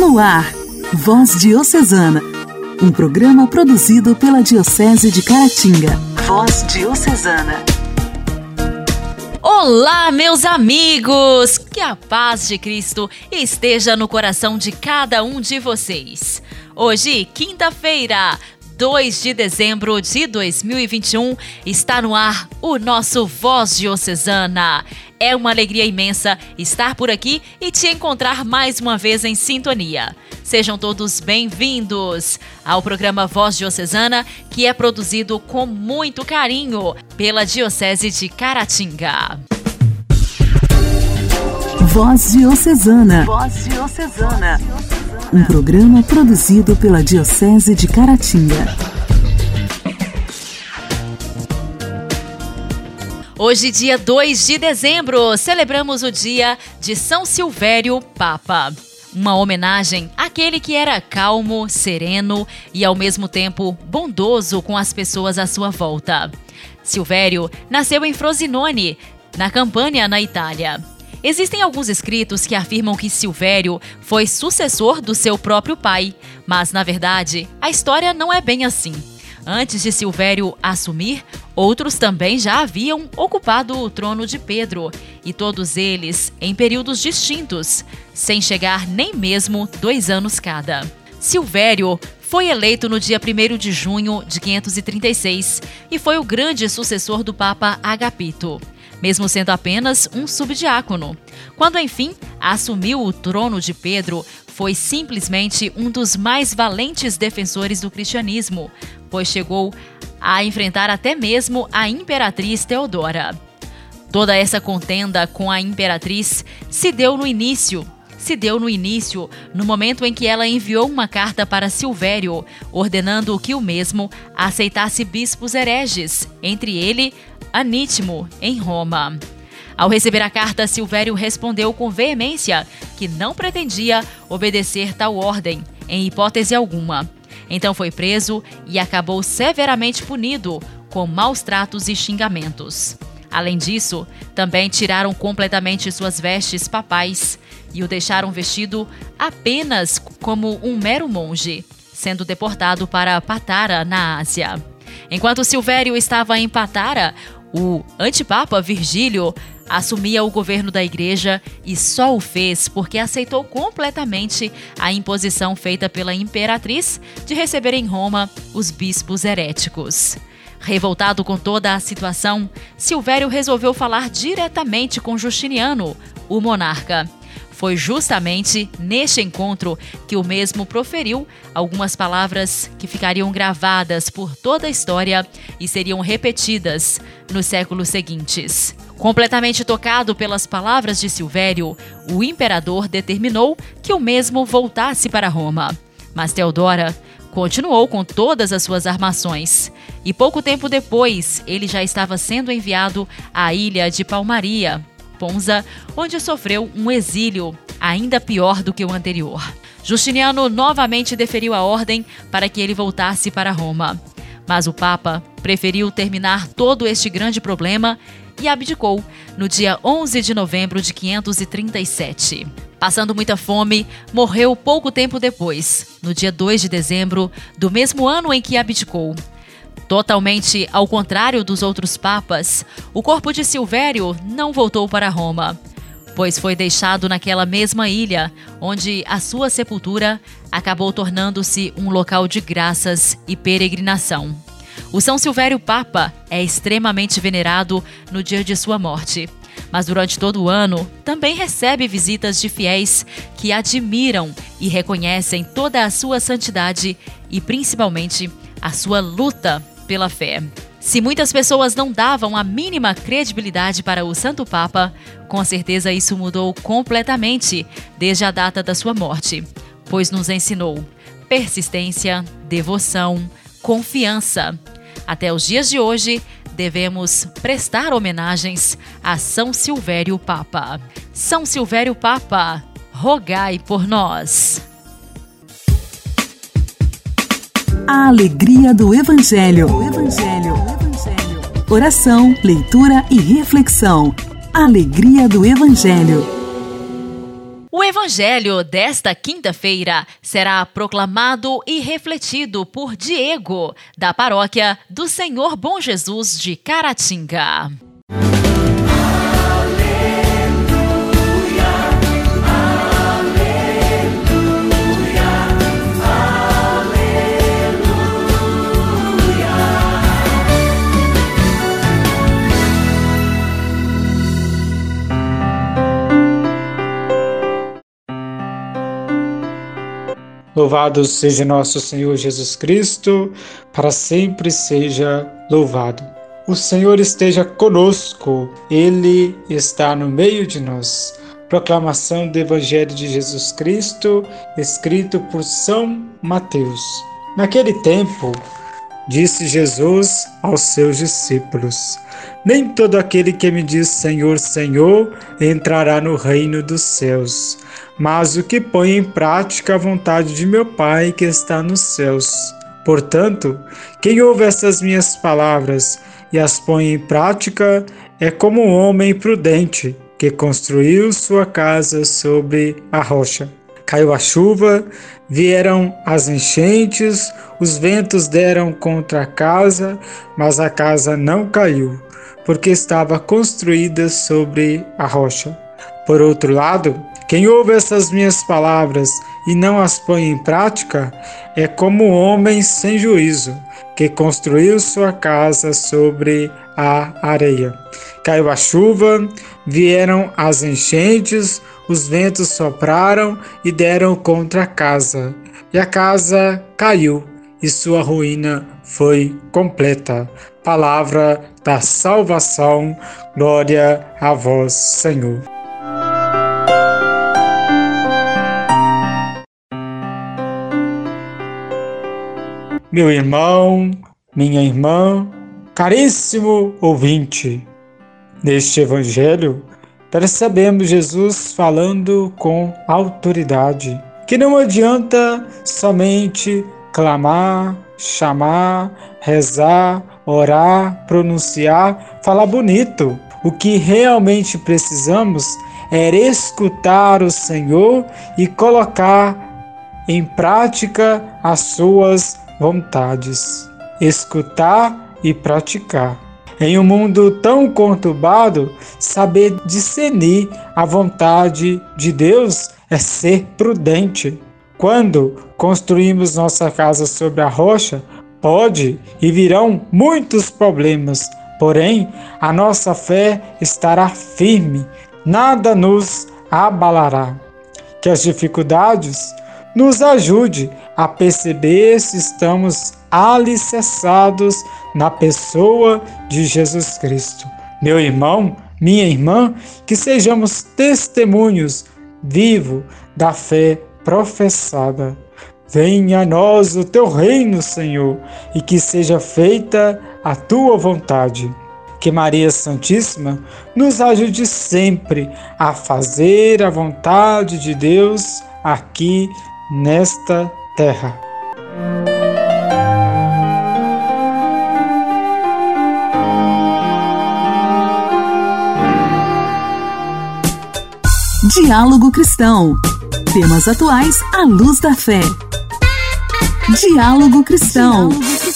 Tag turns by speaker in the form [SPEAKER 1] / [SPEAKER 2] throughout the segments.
[SPEAKER 1] No ar, Voz Diocesana, um programa produzido pela Diocese de Caratinga. Voz Diocesana.
[SPEAKER 2] Olá, meus amigos! Que a paz de Cristo esteja no coração de cada um de vocês. Hoje, quinta-feira, 2 de dezembro de 2021, está no ar o nosso Voz Diocesana. É uma alegria imensa estar por aqui e te encontrar mais uma vez em sintonia. Sejam todos bem-vindos ao programa Voz Diocesana, que é produzido com muito carinho pela Diocese de Caratinga.
[SPEAKER 1] Voz Diocesana. Voz Diocesana. Um programa produzido pela Diocese de Caratinga.
[SPEAKER 2] Hoje, dia 2 de dezembro, celebramos o dia de São Silvério Papa. Uma homenagem àquele que era calmo, sereno e ao mesmo tempo bondoso com as pessoas à sua volta. Silvério nasceu em Frosinone, na Campânia, na Itália. Existem alguns escritos que afirmam que Silvério foi sucessor do seu próprio pai, mas na verdade a história não é bem assim. Antes de Silvério assumir, outros também já haviam ocupado o trono de Pedro, e todos eles em períodos distintos, sem chegar nem mesmo dois anos cada. Silvério foi eleito no dia 1 de junho de 536 e foi o grande sucessor do Papa Agapito mesmo sendo apenas um subdiácono. Quando, enfim, assumiu o trono de Pedro, foi simplesmente um dos mais valentes defensores do cristianismo, pois chegou a enfrentar até mesmo a imperatriz Teodora. Toda essa contenda com a imperatriz se deu no início se deu no início, no momento em que ela enviou uma carta para Silvério, ordenando que o mesmo aceitasse bispos hereges, entre ele Anítimo, em Roma. Ao receber a carta, Silvério respondeu com veemência que não pretendia obedecer tal ordem, em hipótese alguma. Então foi preso e acabou severamente punido, com maus tratos e xingamentos. Além disso, também tiraram completamente suas vestes papais e o deixaram vestido apenas como um mero monge, sendo deportado para Patara, na Ásia. Enquanto Silvério estava em Patara, o antipapa Virgílio assumia o governo da igreja e só o fez porque aceitou completamente a imposição feita pela imperatriz de receber em Roma os bispos heréticos. Revoltado com toda a situação, Silvério resolveu falar diretamente com Justiniano, o monarca. Foi justamente neste encontro que o mesmo proferiu algumas palavras que ficariam gravadas por toda a história e seriam repetidas nos séculos seguintes. Completamente tocado pelas palavras de Silvério, o imperador determinou que o mesmo voltasse para Roma. Mas Teodora continuou com todas as suas armações. E pouco tempo depois, ele já estava sendo enviado à ilha de Palmaria, Onde sofreu um exílio ainda pior do que o anterior. Justiniano novamente deferiu a ordem para que ele voltasse para Roma. Mas o Papa preferiu terminar todo este grande problema e abdicou no dia 11 de novembro de 537. Passando muita fome, morreu pouco tempo depois, no dia 2 de dezembro do mesmo ano em que abdicou. Totalmente ao contrário dos outros papas, o corpo de Silvério não voltou para Roma, pois foi deixado naquela mesma ilha, onde a sua sepultura acabou tornando-se um local de graças e peregrinação. O São Silvério Papa é extremamente venerado no dia de sua morte, mas durante todo o ano também recebe visitas de fiéis que admiram e reconhecem toda a sua santidade e principalmente a sua luta pela fé. Se muitas pessoas não davam a mínima credibilidade para o Santo Papa, com certeza isso mudou completamente desde a data da sua morte, pois nos ensinou persistência, devoção, confiança. Até os dias de hoje, devemos prestar homenagens a São Silvério Papa. São Silvério Papa, rogai por nós.
[SPEAKER 1] A alegria do Evangelho. Evangelho. Oração, leitura e reflexão. Alegria do Evangelho.
[SPEAKER 2] O evangelho desta quinta-feira será proclamado e refletido por Diego, da paróquia do Senhor Bom Jesus de Caratinga.
[SPEAKER 3] Louvado seja nosso Senhor Jesus Cristo, para sempre seja louvado. O Senhor esteja conosco, Ele está no meio de nós. Proclamação do Evangelho de Jesus Cristo, escrito por São Mateus. Naquele tempo, disse Jesus aos seus discípulos: Nem todo aquele que me diz Senhor, Senhor entrará no reino dos céus mas o que põe em prática a vontade de meu Pai que está nos céus. Portanto, quem ouve essas minhas palavras e as põe em prática é como um homem prudente que construiu sua casa sobre a rocha. Caiu a chuva, vieram as enchentes, os ventos deram contra a casa, mas a casa não caiu, porque estava construída sobre a rocha. Por outro lado, quem ouve essas minhas palavras e não as põe em prática é como um homem sem juízo que construiu sua casa sobre a areia. Caiu a chuva, vieram as enchentes, os ventos sopraram e deram contra a casa, e a casa caiu, e sua ruína foi completa. Palavra da salvação, glória a vós, Senhor. Meu irmão, minha irmã, caríssimo ouvinte. Neste Evangelho, percebemos Jesus falando com autoridade, que não adianta somente clamar, chamar, rezar, orar, pronunciar, falar bonito. O que realmente precisamos é escutar o Senhor e colocar em prática as suas vontades, escutar e praticar. Em um mundo tão conturbado, saber discernir a vontade de Deus é ser prudente. Quando construímos nossa casa sobre a rocha, pode e virão muitos problemas, porém a nossa fé estará firme, nada nos abalará. Que as dificuldades nos ajude a perceber se estamos alicerçados na pessoa de Jesus Cristo. Meu irmão, minha irmã, que sejamos testemunhos vivos da fé professada. Venha a nós o teu reino, Senhor, e que seja feita a tua vontade. Que Maria Santíssima nos ajude sempre a fazer a vontade de Deus aqui nesta terra.
[SPEAKER 1] Diálogo Cristão. Temas atuais à luz da fé. Diálogo Cristão. Diálogo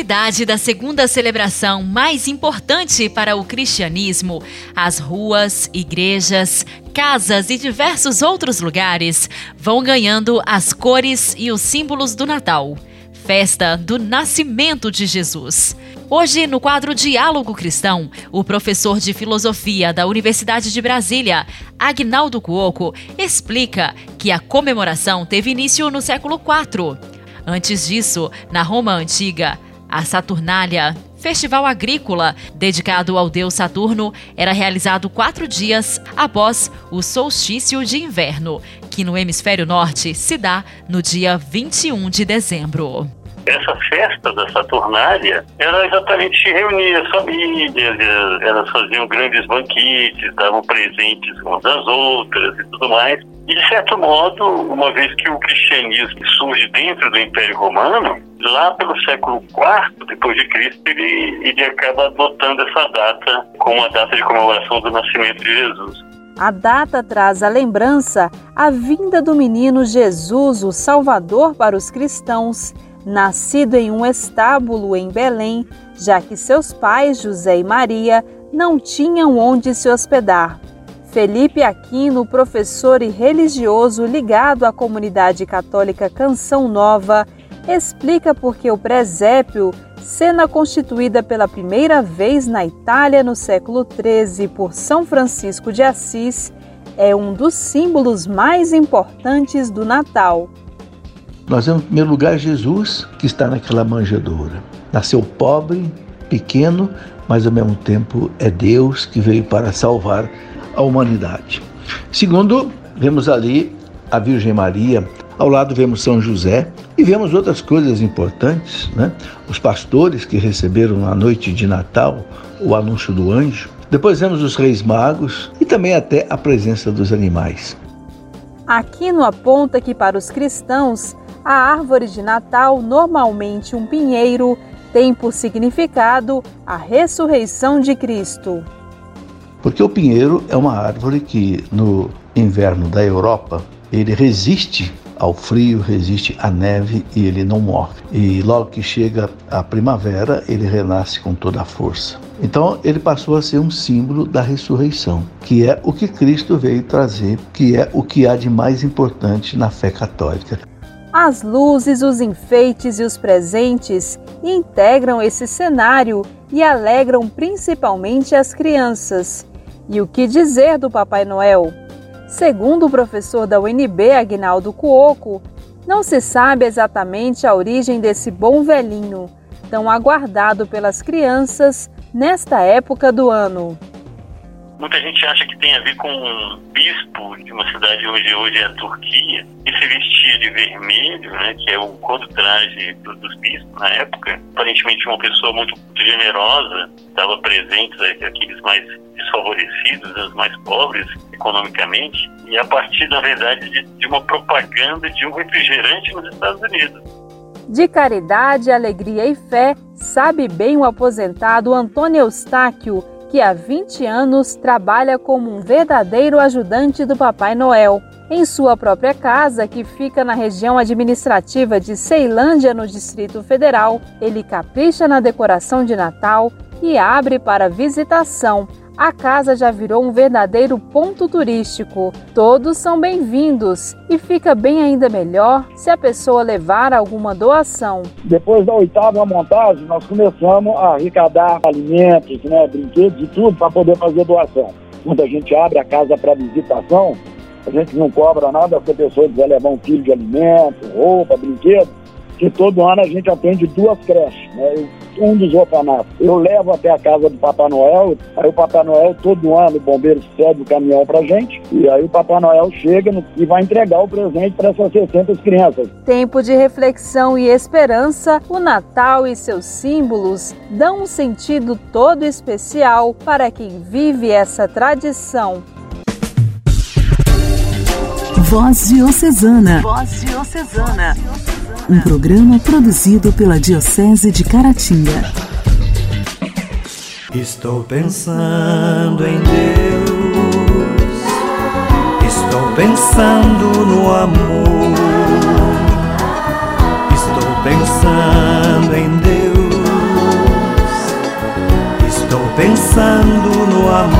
[SPEAKER 2] proximidade da segunda celebração mais importante para o cristianismo, as ruas, igrejas, casas e diversos outros lugares vão ganhando as cores e os símbolos do Natal. Festa do Nascimento de Jesus. Hoje, no quadro Diálogo Cristão, o professor de filosofia da Universidade de Brasília, Agnaldo Cuoco, explica que a comemoração teve início no século IV. Antes disso, na Roma Antiga, a Saturnália, festival agrícola dedicado ao deus Saturno, era realizado quatro dias após o solstício de inverno, que no hemisfério norte se dá no dia 21 de dezembro.
[SPEAKER 4] Essa festa da Saturnália era exatamente reunir as famílias, elas faziam grandes banquetes, davam presentes umas às outras e tudo mais. E, de certo modo, uma vez que o cristianismo surge dentro do Império Romano, lá pelo século IV depois de Cristo, ele, ele acaba adotando essa data como a data de comemoração do nascimento de Jesus.
[SPEAKER 5] A data traz a lembrança a vinda do menino Jesus, o Salvador para os cristãos, nascido em um estábulo em Belém, já que seus pais, José e Maria, não tinham onde se hospedar. Felipe Aquino, professor e religioso ligado à comunidade católica Canção Nova, explica por que o presépio, cena constituída pela primeira vez na Itália no século XIII por São Francisco de Assis, é um dos símbolos mais importantes do Natal.
[SPEAKER 6] Nós vemos, em primeiro lugar, Jesus, que está naquela manjedoura. Nasceu pobre, pequeno, mas ao mesmo tempo é Deus que veio para salvar a humanidade. Segundo, vemos ali a Virgem Maria ao lado vemos São José e vemos outras coisas importantes, né? Os pastores que receberam na noite de Natal o anúncio do anjo. Depois vemos os reis magos e também até a presença dos animais.
[SPEAKER 5] Aquino aponta que para os cristãos, a árvore de Natal, normalmente um pinheiro, tem por significado a ressurreição de Cristo.
[SPEAKER 6] Porque o pinheiro é uma árvore que no inverno da Europa ele resiste ao frio, resiste à neve e ele não morre. E logo que chega a primavera, ele renasce com toda a força. Então ele passou a ser um símbolo da ressurreição, que é o que Cristo veio trazer, que é o que há de mais importante na fé católica.
[SPEAKER 5] As luzes, os enfeites e os presentes integram esse cenário e alegram principalmente as crianças. E o que dizer do Papai Noel? Segundo o professor da UNB, Agnaldo Cuoco, não se sabe exatamente a origem desse bom velhinho, tão aguardado pelas crianças nesta época do ano.
[SPEAKER 4] Muita gente acha que tem a ver com um bispo de uma cidade onde hoje é a Turquia, que se vestia de vermelho, né, que é o cor do traje dos bispos na época. Aparentemente uma pessoa muito, muito generosa, estava presente aqueles mais desfavorecidos, os mais pobres economicamente, e a partir, na verdade, de, de uma propaganda de um refrigerante nos Estados Unidos.
[SPEAKER 5] De caridade, alegria e fé, sabe bem o aposentado Antônio Eustáquio, que há 20 anos trabalha como um verdadeiro ajudante do Papai Noel. Em sua própria casa, que fica na região administrativa de Ceilândia, no Distrito Federal, ele capricha na decoração de Natal e abre para visitação a casa já virou um verdadeiro ponto turístico. Todos são bem-vindos e fica bem ainda melhor se a pessoa levar alguma doação.
[SPEAKER 7] Depois da oitava montagem, nós começamos a arrecadar alimentos, né, brinquedos e tudo para poder fazer doação. Quando a gente abre a casa para visitação, a gente não cobra nada se a pessoa quiser levar um quilo de alimento, roupa, brinquedo, que todo ano a gente atende duas creches. Né? Um dos orfanatos. Eu levo até a casa do Papai Noel, aí o Papai Noel, todo ano, o bombeiro cede o caminhão pra gente, e aí o Papai Noel chega no, e vai entregar o presente para essas 600 crianças.
[SPEAKER 5] Tempo de reflexão e esperança, o Natal e seus símbolos dão um sentido todo especial para quem vive essa tradição.
[SPEAKER 1] Voz Diocesana. Voz Diocesana um programa produzido pela Diocese de Caratinga.
[SPEAKER 8] Estou pensando em Deus, estou pensando no amor, estou pensando em Deus, estou pensando no amor.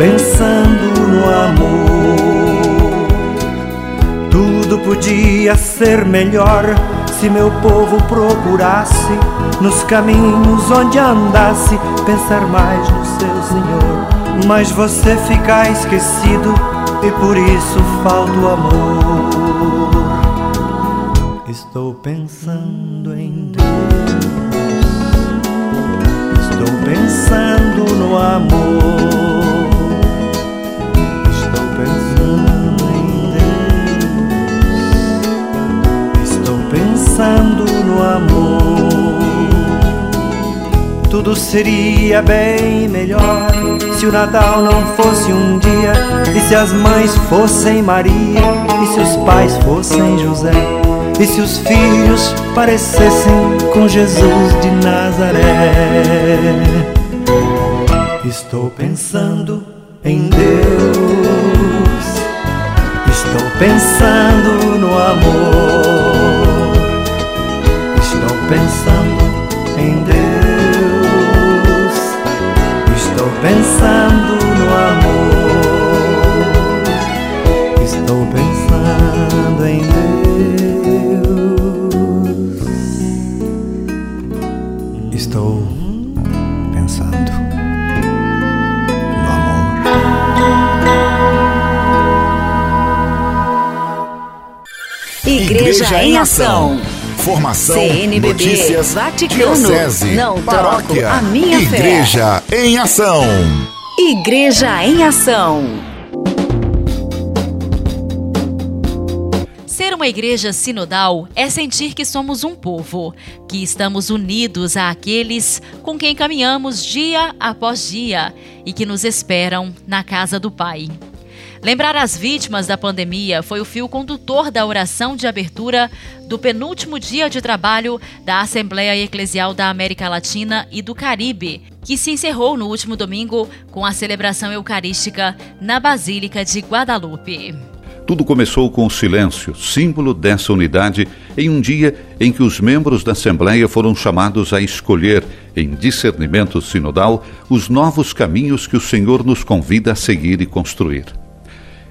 [SPEAKER 8] pensando no amor. podia ser melhor se meu povo procurasse nos caminhos onde andasse pensar mais no seu Senhor. Mas você fica esquecido e por isso falta o amor. Estou pensando em Deus, estou pensando no amor, pensando no amor. Tudo seria bem melhor se o Natal não fosse um dia, e se as mães fossem Maria, e se os pais fossem José, e se os filhos parecessem com Jesus de Nazaré. Estou pensando em Deus, estou pensando no amor, pensando em Deus. pensando no amor. Estou pensando em Deus. Estou pensando no amor.
[SPEAKER 1] Igreja, Igreja em Ação.
[SPEAKER 9] Formação,
[SPEAKER 1] CNBB,
[SPEAKER 9] notícias,
[SPEAKER 1] Vaticano,
[SPEAKER 9] diocese,
[SPEAKER 1] não
[SPEAKER 9] paróquia,
[SPEAKER 1] troco a minha
[SPEAKER 9] Igreja
[SPEAKER 1] fé.
[SPEAKER 9] em Ação.
[SPEAKER 1] Igreja em Ação.
[SPEAKER 2] Ser uma igreja sinodal é sentir que somos um povo, que estamos unidos àqueles com quem caminhamos dia após dia e que nos esperam na casa do Pai. Lembrar as vítimas da pandemia foi o fio condutor da oração de abertura do penúltimo dia de trabalho da Assembleia Eclesial da América Latina e do Caribe, que se encerrou no último domingo com a celebração eucarística na Basílica de Guadalupe.
[SPEAKER 10] Tudo começou com o silêncio, símbolo dessa unidade, em um dia em que os membros da Assembleia foram chamados a escolher, em discernimento sinodal, os novos caminhos que o Senhor nos convida a seguir e construir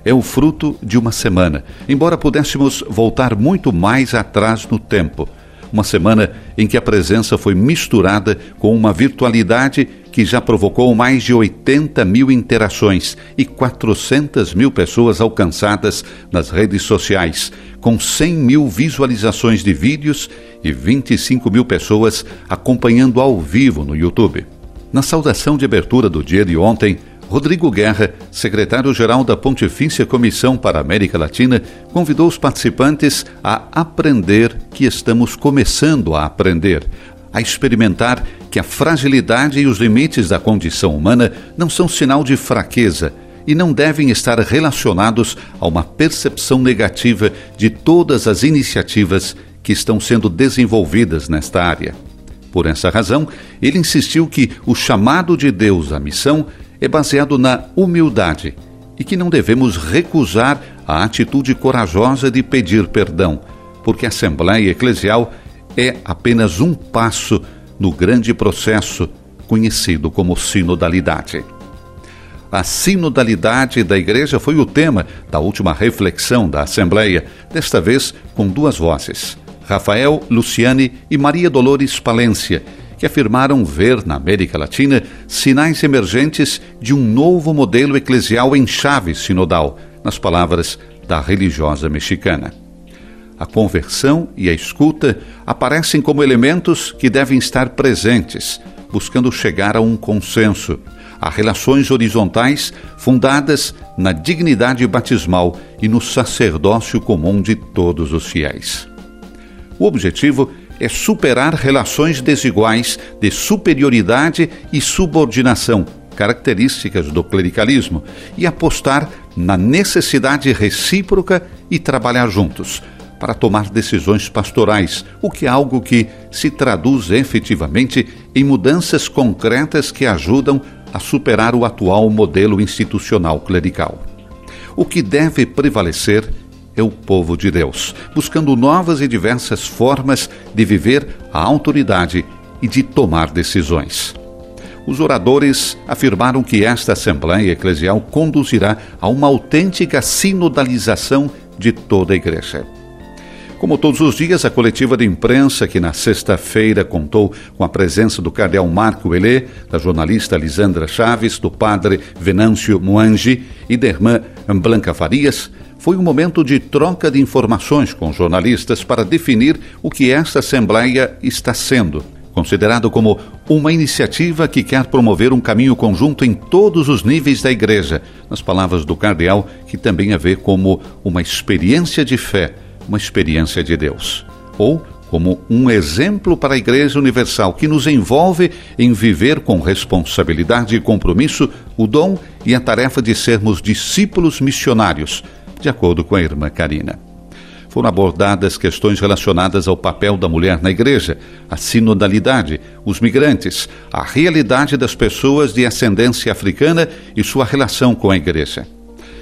[SPEAKER 10] é o fruto de uma semana, embora pudéssemos voltar muito mais atrás no tempo. Uma semana em que a presença foi misturada com uma virtualidade que já provocou mais de 80 mil interações e 400 mil pessoas alcançadas nas redes sociais, com 100 mil visualizações de vídeos e 25 mil pessoas acompanhando ao vivo no YouTube. Na saudação de abertura do dia de ontem, Rodrigo Guerra, secretário-geral da Pontifícia Comissão para a América Latina, convidou os participantes a aprender que estamos começando a aprender, a experimentar que a fragilidade e os limites da condição humana não são sinal de fraqueza e não devem estar relacionados a uma percepção negativa de todas as iniciativas que estão sendo desenvolvidas nesta área. Por essa razão, ele insistiu que o chamado de Deus à missão é baseado na humildade e que não devemos recusar a atitude corajosa de pedir perdão, porque a Assembleia Eclesial é apenas um passo no grande processo conhecido como sinodalidade. A sinodalidade da Igreja foi o tema da última reflexão da Assembleia, desta vez com duas vozes, Rafael Luciane e Maria Dolores Palência, que afirmaram ver na América Latina sinais emergentes de um novo modelo eclesial em chave sinodal, nas palavras da religiosa mexicana. A conversão e a escuta aparecem como elementos que devem estar presentes, buscando chegar a um consenso, a relações horizontais fundadas na dignidade batismal e no sacerdócio comum de todos os fiéis. O objetivo é superar relações desiguais de superioridade e subordinação, características do clericalismo, e apostar na necessidade recíproca e trabalhar juntos para tomar decisões pastorais, o que é algo que se traduz efetivamente em mudanças concretas que ajudam a superar o atual modelo institucional clerical. O que deve prevalecer o povo de Deus, buscando novas e diversas formas de viver a autoridade e de tomar decisões. Os oradores afirmaram que esta Assembleia Eclesial conduzirá a uma autêntica sinodalização de toda a Igreja. Como todos os dias, a coletiva de imprensa, que na sexta-feira contou com a presença do cardeal Marco Elê, da jornalista Lisandra Chaves, do padre Venâncio Muangi e da irmã Blanca Farias, foi um momento de troca de informações com jornalistas para definir o que esta Assembleia está sendo considerado como uma iniciativa que quer promover um caminho conjunto em todos os níveis da Igreja, nas palavras do cardeal, que também a vê como uma experiência de fé, uma experiência de Deus, ou como um exemplo para a Igreja Universal que nos envolve em viver com responsabilidade e compromisso o dom e a tarefa de sermos discípulos missionários, de acordo com a irmã Karina foram abordadas questões relacionadas ao papel da mulher na igreja, a sinodalidade, os migrantes, a realidade das pessoas de ascendência africana e sua relação com a igreja.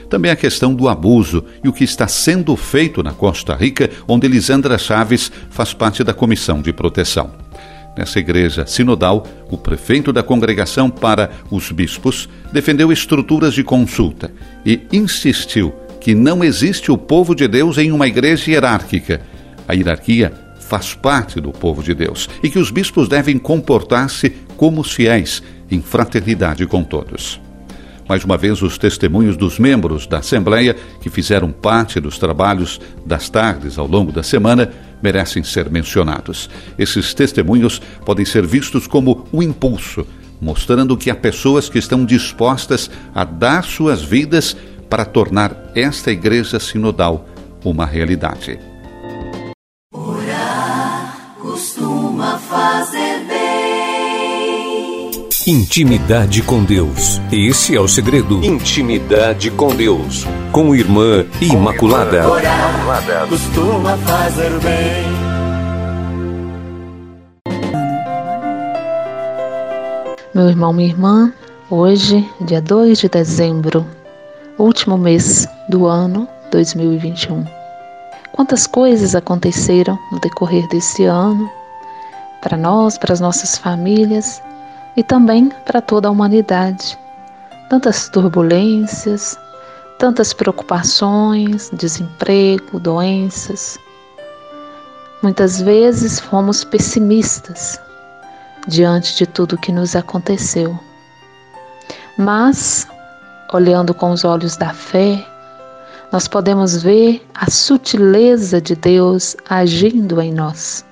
[SPEAKER 10] Também a questão do abuso e o que está sendo feito na Costa Rica, onde Lisandra Chaves faz parte da comissão de proteção. Nessa igreja sinodal, o prefeito da congregação para os bispos defendeu estruturas de consulta e insistiu que não existe o povo de Deus em uma igreja hierárquica. A hierarquia faz parte do povo de Deus e que os bispos devem comportar-se como fiéis, em fraternidade com todos. Mais uma vez, os testemunhos dos membros da Assembleia que fizeram parte dos trabalhos das tardes ao longo da semana merecem ser mencionados. Esses testemunhos podem ser vistos como um impulso, mostrando que há pessoas que estão dispostas a dar suas vidas para tornar esta igreja sinodal uma realidade.
[SPEAKER 9] Intimidade com Deus. Esse é o segredo. Intimidade com Deus. Com Irmã Imaculada.
[SPEAKER 8] Orar costuma fazer bem.
[SPEAKER 11] Meu irmão, minha irmã, hoje, dia 2 de dezembro, último mês do ano 2021. Quantas coisas aconteceram no decorrer desse ano para nós, para as nossas famílias e também para toda a humanidade. Tantas turbulências, tantas preocupações, desemprego, doenças. Muitas vezes fomos pessimistas diante de tudo que nos aconteceu. Mas olhando com os olhos da fé, nós podemos ver a sutileza de Deus agindo em nós.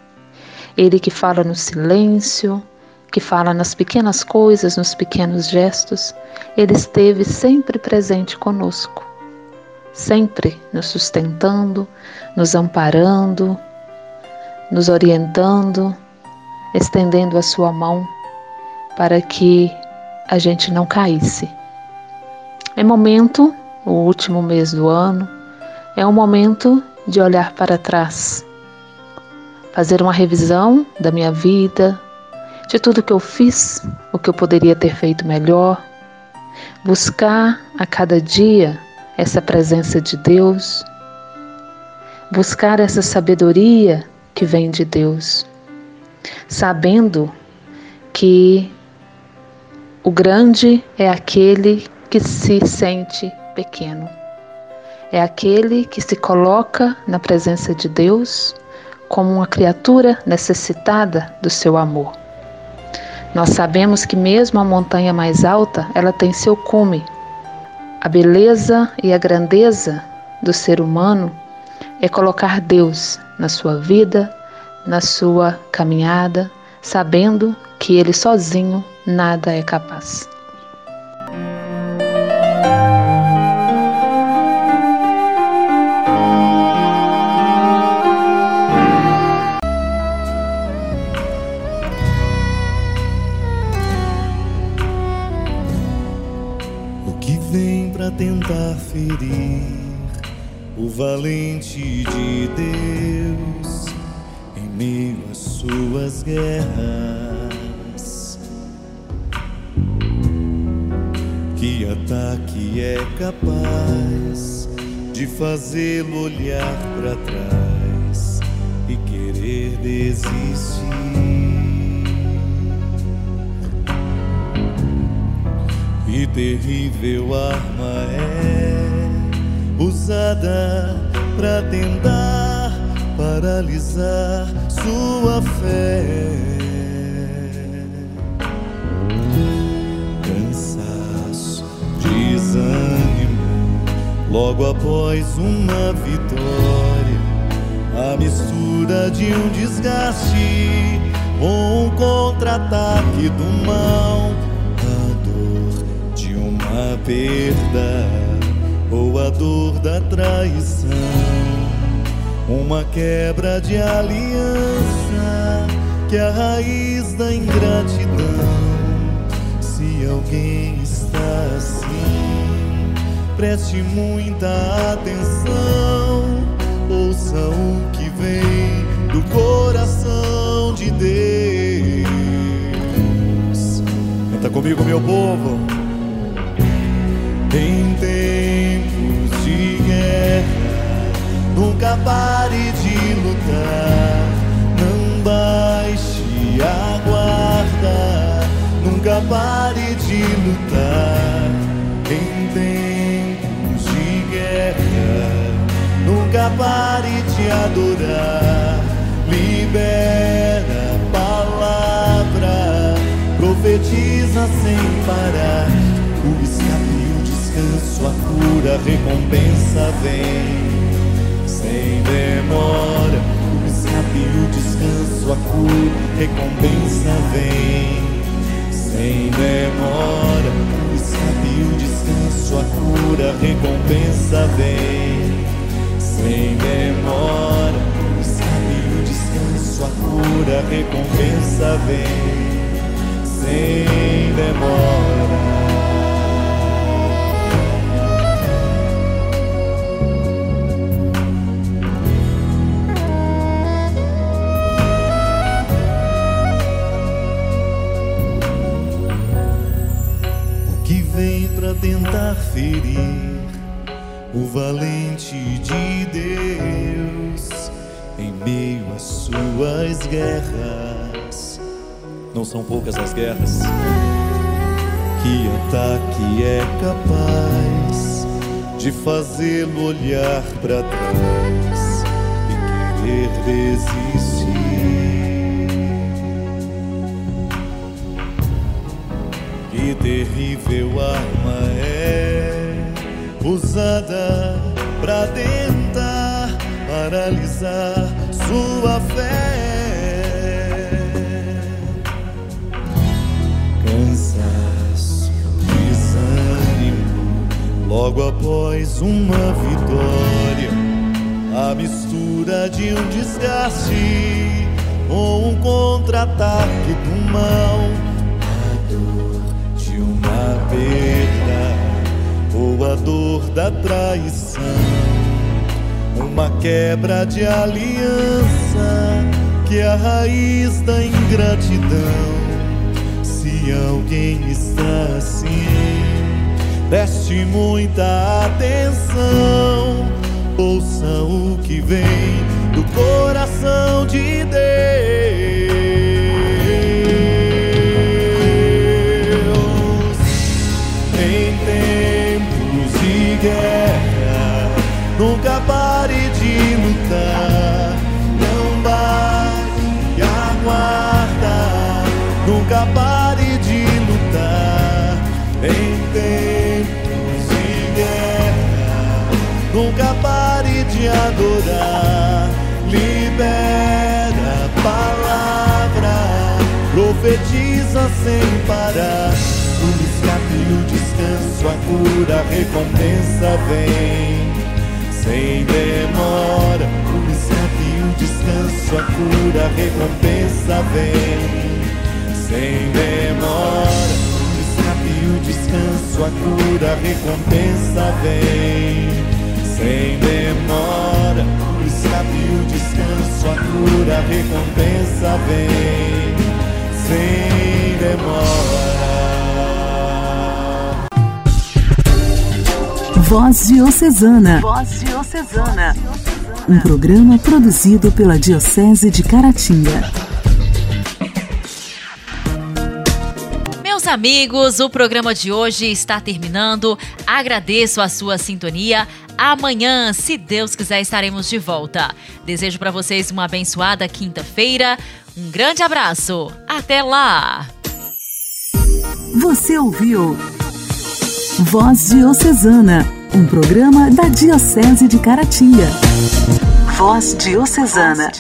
[SPEAKER 11] Ele que fala no silêncio, que fala nas pequenas coisas, nos pequenos gestos, ele esteve sempre presente conosco, sempre nos sustentando, nos amparando, nos orientando, estendendo a sua mão para que a gente não caísse. É momento, o último mês do ano, é um momento de olhar para trás, fazer uma revisão da minha vida, de tudo que eu fiz, o que eu poderia ter feito melhor, buscar a cada dia essa presença de Deus, buscar essa sabedoria que vem de Deus, sabendo que o grande é aquele que se sente pequeno. É aquele que se coloca na presença de Deus como uma criatura necessitada do seu amor. Nós sabemos que mesmo a montanha mais alta, ela tem seu cume. A beleza e a grandeza do ser humano é colocar Deus na sua vida, na sua caminhada, sabendo que ele sozinho nada é capaz.
[SPEAKER 8] Tentar ferir o valente de Deus em meio às suas guerras. Que ataque é capaz de fazê-lo olhar para trás e querer desistir? Que terrível arma é usada para tentar
[SPEAKER 12] paralisar sua fé. Cansaço, desânimo, logo após uma vitória, a mistura de um desgaste com um contra-ataque do mal, uma perda ou a dor da traição uma quebra de aliança que é a raiz da ingratidão. Se alguém está assim, preste muita atenção, ouça o que vem do coração de Deus. Canta comigo, meu povo. Em tempos de guerra Nunca pare de lutar, não baixe a guarda. Nunca pare de lutar em tempos de guerra. Nunca pare de adorar, libera a palavra, profetiza sem parar. O escape, o descanso, a cura, recompensa vem sem demora. O escape, o descanso, a cura, recompensa vem. Sem demora, o escape, o descanso, a cura, recompensa vem. Sem demora, o escape, o descanso, a cura, recompensa vem. Sem demora. Tentar ferir o valente de Deus em meio às suas guerras. Não são poucas as guerras que ataque é capaz de fazê-lo olhar para trás e querer desistir. Terrível arma é usada para tentar paralisar sua fé. Cansaço, desânimo, logo após uma vitória, a mistura de um desgaste ou um contra-ataque do mal perda ou a dor da traição, uma quebra de aliança que é a raiz da ingratidão. Se alguém está assim, preste muita atenção, ouça o que vem do coração de Deus. Pare de lutar. Em tempos de guerra, nunca pare de adorar. Libera a palavra, profetiza sem parar o escape, o descanso, a cura, a recompensa vem. Sem demora, o escape, o descanso, a cura, a recompensa vem. Sem demora, o escape, o descanso, a cura, a recompensa vem. Sem demora, o escape, o descanso, a cura, a recompensa vem. Sem demora.
[SPEAKER 1] Voz Diocesana. Voz Diocesana. Um programa produzido pela Diocese de Caratinga.
[SPEAKER 2] Meus amigos, o programa de hoje está terminando. Agradeço a sua sintonia. amanhã, se Deus quiser, estaremos de volta. Desejo para vocês uma abençoada quinta-feira. Um grande abraço. Até lá.
[SPEAKER 1] Você ouviu Voz Diocesana, um programa da Diocese de Caratinga. Voz Diocesana.